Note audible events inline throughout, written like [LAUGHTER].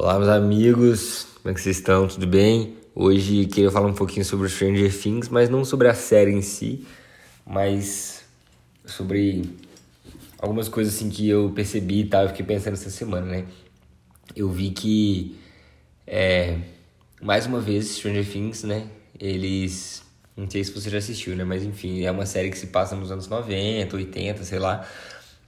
Olá, meus amigos, como é que vocês estão? Tudo bem? Hoje queria falar um pouquinho sobre Stranger Things, mas não sobre a série em si, mas sobre algumas coisas assim que eu percebi e tal, eu fiquei pensando essa semana, né? Eu vi que, é, mais uma vez, Stranger Things, né? Eles, não sei se você já assistiu, né? Mas enfim, é uma série que se passa nos anos 90, 80, sei lá.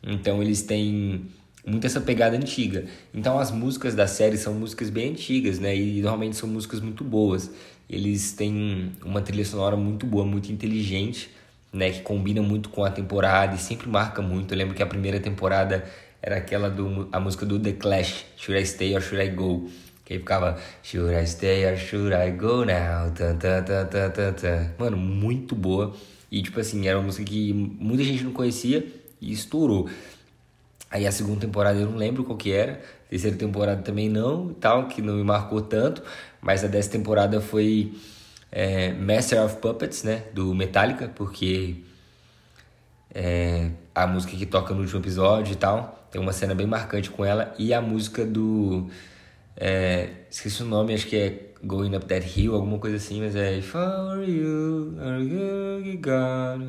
Então eles têm muito essa pegada antiga. Então as músicas da série são músicas bem antigas, né? E normalmente são músicas muito boas. Eles têm uma trilha sonora muito boa, muito inteligente, né? Que combina muito com a temporada e sempre marca muito. Eu lembro que a primeira temporada era aquela do a música do The Clash, Should I Stay or Should I Go? Que aí ficava Should I Stay or Should I Go Now? Tan, tan, tan, tan, tan, tan. Mano, muito boa. E tipo assim, era uma música que muita gente não conhecia e estourou. Aí a segunda temporada eu não lembro qual que era, a terceira temporada também não, tal, que não me marcou tanto, mas a dessa temporada foi é, Master of Puppets, né, do Metallica, porque é, a música que toca no último episódio e tal, tem uma cena bem marcante com ela, e a música do, é, esqueci o nome, acho que é Going Up That Hill, alguma coisa assim, mas é For You, are you God,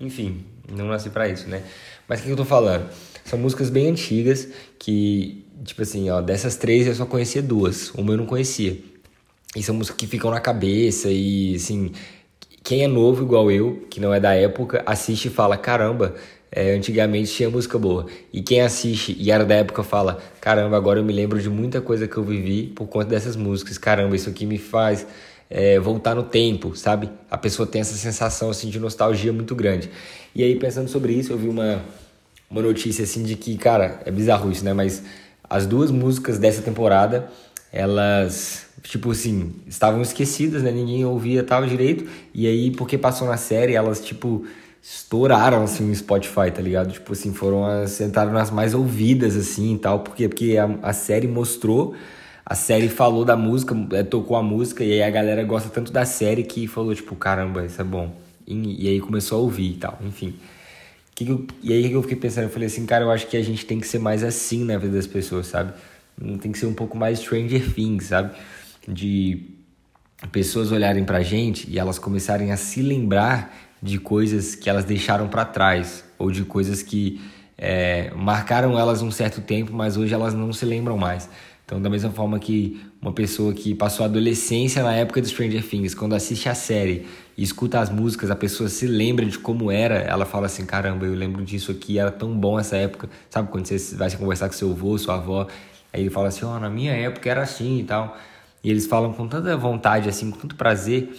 enfim, não nasci para isso, né? Mas o que eu tô falando? São músicas bem antigas que, tipo assim, ó, dessas três eu só conhecia duas, uma eu não conhecia. E são músicas que ficam na cabeça e, assim, quem é novo igual eu, que não é da época, assiste e fala: caramba, é, antigamente tinha música boa. E quem assiste e era da época fala: caramba, agora eu me lembro de muita coisa que eu vivi por conta dessas músicas. Caramba, isso aqui me faz é, voltar no tempo, sabe? A pessoa tem essa sensação assim de nostalgia muito grande. E aí pensando sobre isso, eu vi uma uma notícia assim de que, cara, é bizarro isso, né? Mas as duas músicas dessa temporada, elas tipo assim, estavam esquecidas, né? Ninguém ouvia tal direito. E aí, porque passou na série, elas tipo estouraram assim no Spotify, tá ligado? Tipo assim, foram as entraram nas mais ouvidas assim e tal, porque porque a, a série mostrou a série falou da música, é, tocou a música, e aí a galera gosta tanto da série que falou, tipo, caramba, isso é bom. E, e aí começou a ouvir e tal, enfim. Que que eu, e aí que eu fiquei pensando, eu falei assim, cara, eu acho que a gente tem que ser mais assim na vida das pessoas, sabe? Tem que ser um pouco mais Stranger Things, sabe? De pessoas olharem pra gente e elas começarem a se lembrar de coisas que elas deixaram para trás, ou de coisas que é, marcaram elas um certo tempo, mas hoje elas não se lembram mais. Então, da mesma forma que uma pessoa que passou a adolescência na época do Stranger Things, quando assiste a série e escuta as músicas, a pessoa se lembra de como era, ela fala assim: caramba, eu lembro disso aqui, era tão bom essa época. Sabe quando você vai conversar com seu avô, sua avó, aí ele fala assim: ó, oh, na minha época era assim e tal. E eles falam com tanta vontade, assim, com tanto prazer.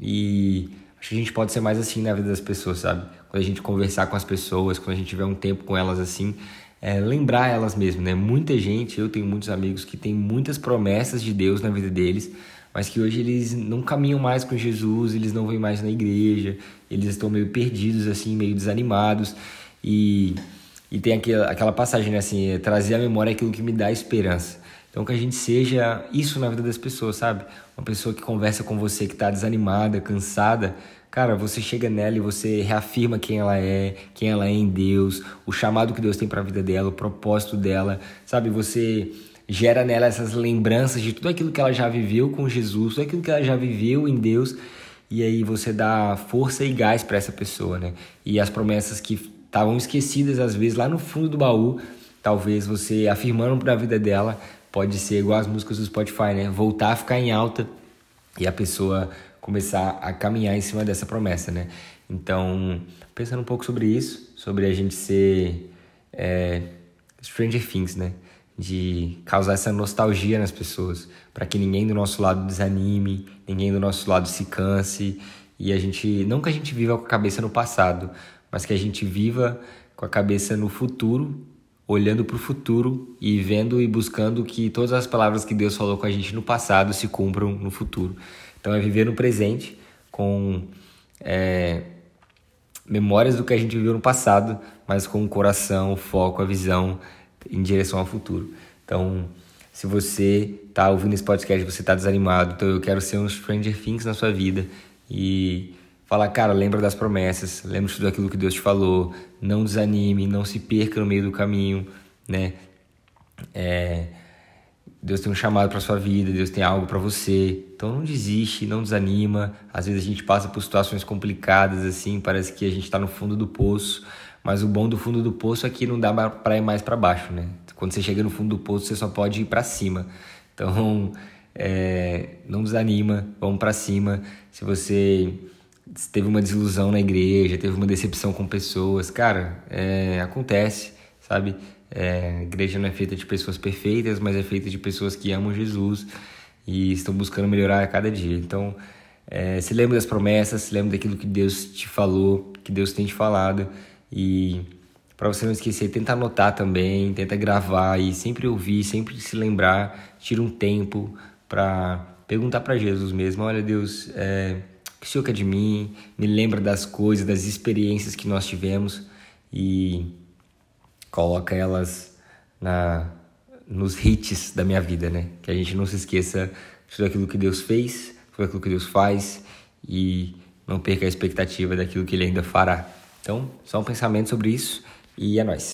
E acho que a gente pode ser mais assim na vida das pessoas, sabe? Quando a gente conversar com as pessoas, quando a gente tiver um tempo com elas assim, é, lembrar elas mesmo, né? Muita gente, eu tenho muitos amigos que têm muitas promessas de Deus na vida deles, mas que hoje eles não caminham mais com Jesus, eles não vêm mais na igreja, eles estão meio perdidos, assim, meio desanimados. E, e tem aquela, aquela passagem, né, assim, é trazer à memória aquilo que me dá esperança. Então que a gente seja isso na vida das pessoas, sabe? Uma pessoa que conversa com você que está desanimada, cansada, Cara, você chega nela e você reafirma quem ela é, quem ela é em Deus, o chamado que Deus tem para a vida dela, o propósito dela, sabe? Você gera nela essas lembranças de tudo aquilo que ela já viveu com Jesus, tudo aquilo que ela já viveu em Deus, e aí você dá força e gás para essa pessoa, né? E as promessas que estavam esquecidas às vezes lá no fundo do baú, talvez você afirmando para a vida dela, pode ser igual as músicas do Spotify, né? Voltar a ficar em alta e a pessoa começar a caminhar em cima dessa promessa, né? Então, pensando um pouco sobre isso, sobre a gente ser é, Stranger Things, né? De causar essa nostalgia nas pessoas, para que ninguém do nosso lado desanime, ninguém do nosso lado se canse e a gente, não que a gente viva com a cabeça no passado, mas que a gente viva com a cabeça no futuro, olhando para o futuro e vendo e buscando que todas as palavras que Deus falou com a gente no passado se cumpram no futuro. Então é viver no presente com é, memórias do que a gente viveu no passado, mas com o coração, o foco, a visão em direção ao futuro. Então, se você está ouvindo esse podcast, você está desanimado, então eu quero ser um Stranger Things na sua vida e falar, cara, lembra das promessas, lembra de tudo aquilo que Deus te falou, não desanime, não se perca no meio do caminho, né? É, Deus tem um chamado para sua vida, Deus tem algo para você. Então não desiste, não desanima. Às vezes a gente passa por situações complicadas assim, parece que a gente está no fundo do poço, mas o bom do fundo do poço é que não dá para ir mais para baixo, né? Quando você chega no fundo do poço, você só pode ir para cima. [LAUGHS] Então, é, não desanima, vamos para cima. Se você teve uma desilusão na igreja, teve uma decepção com pessoas, cara, é, acontece, sabe? É, a igreja não é feita de pessoas perfeitas, mas é feita de pessoas que amam Jesus e estão buscando melhorar a cada dia. Então, é, se lembre das promessas, se lembre daquilo que Deus te falou, que Deus tem te falado e para você não esquecer, tenta anotar também, tenta gravar e sempre ouvir, sempre se lembrar, tira um tempo para perguntar para Jesus mesmo, olha Deus, é, o que o Senhor quer de mim? Me lembra das coisas, das experiências que nós tivemos e coloca elas na nos hits da minha vida, né? Que a gente não se esqueça de tudo aquilo que Deus fez, tudo aquilo que Deus faz e não perca a expectativa daquilo que Ele ainda fará. Então, só um pensamento sobre isso e é nóis.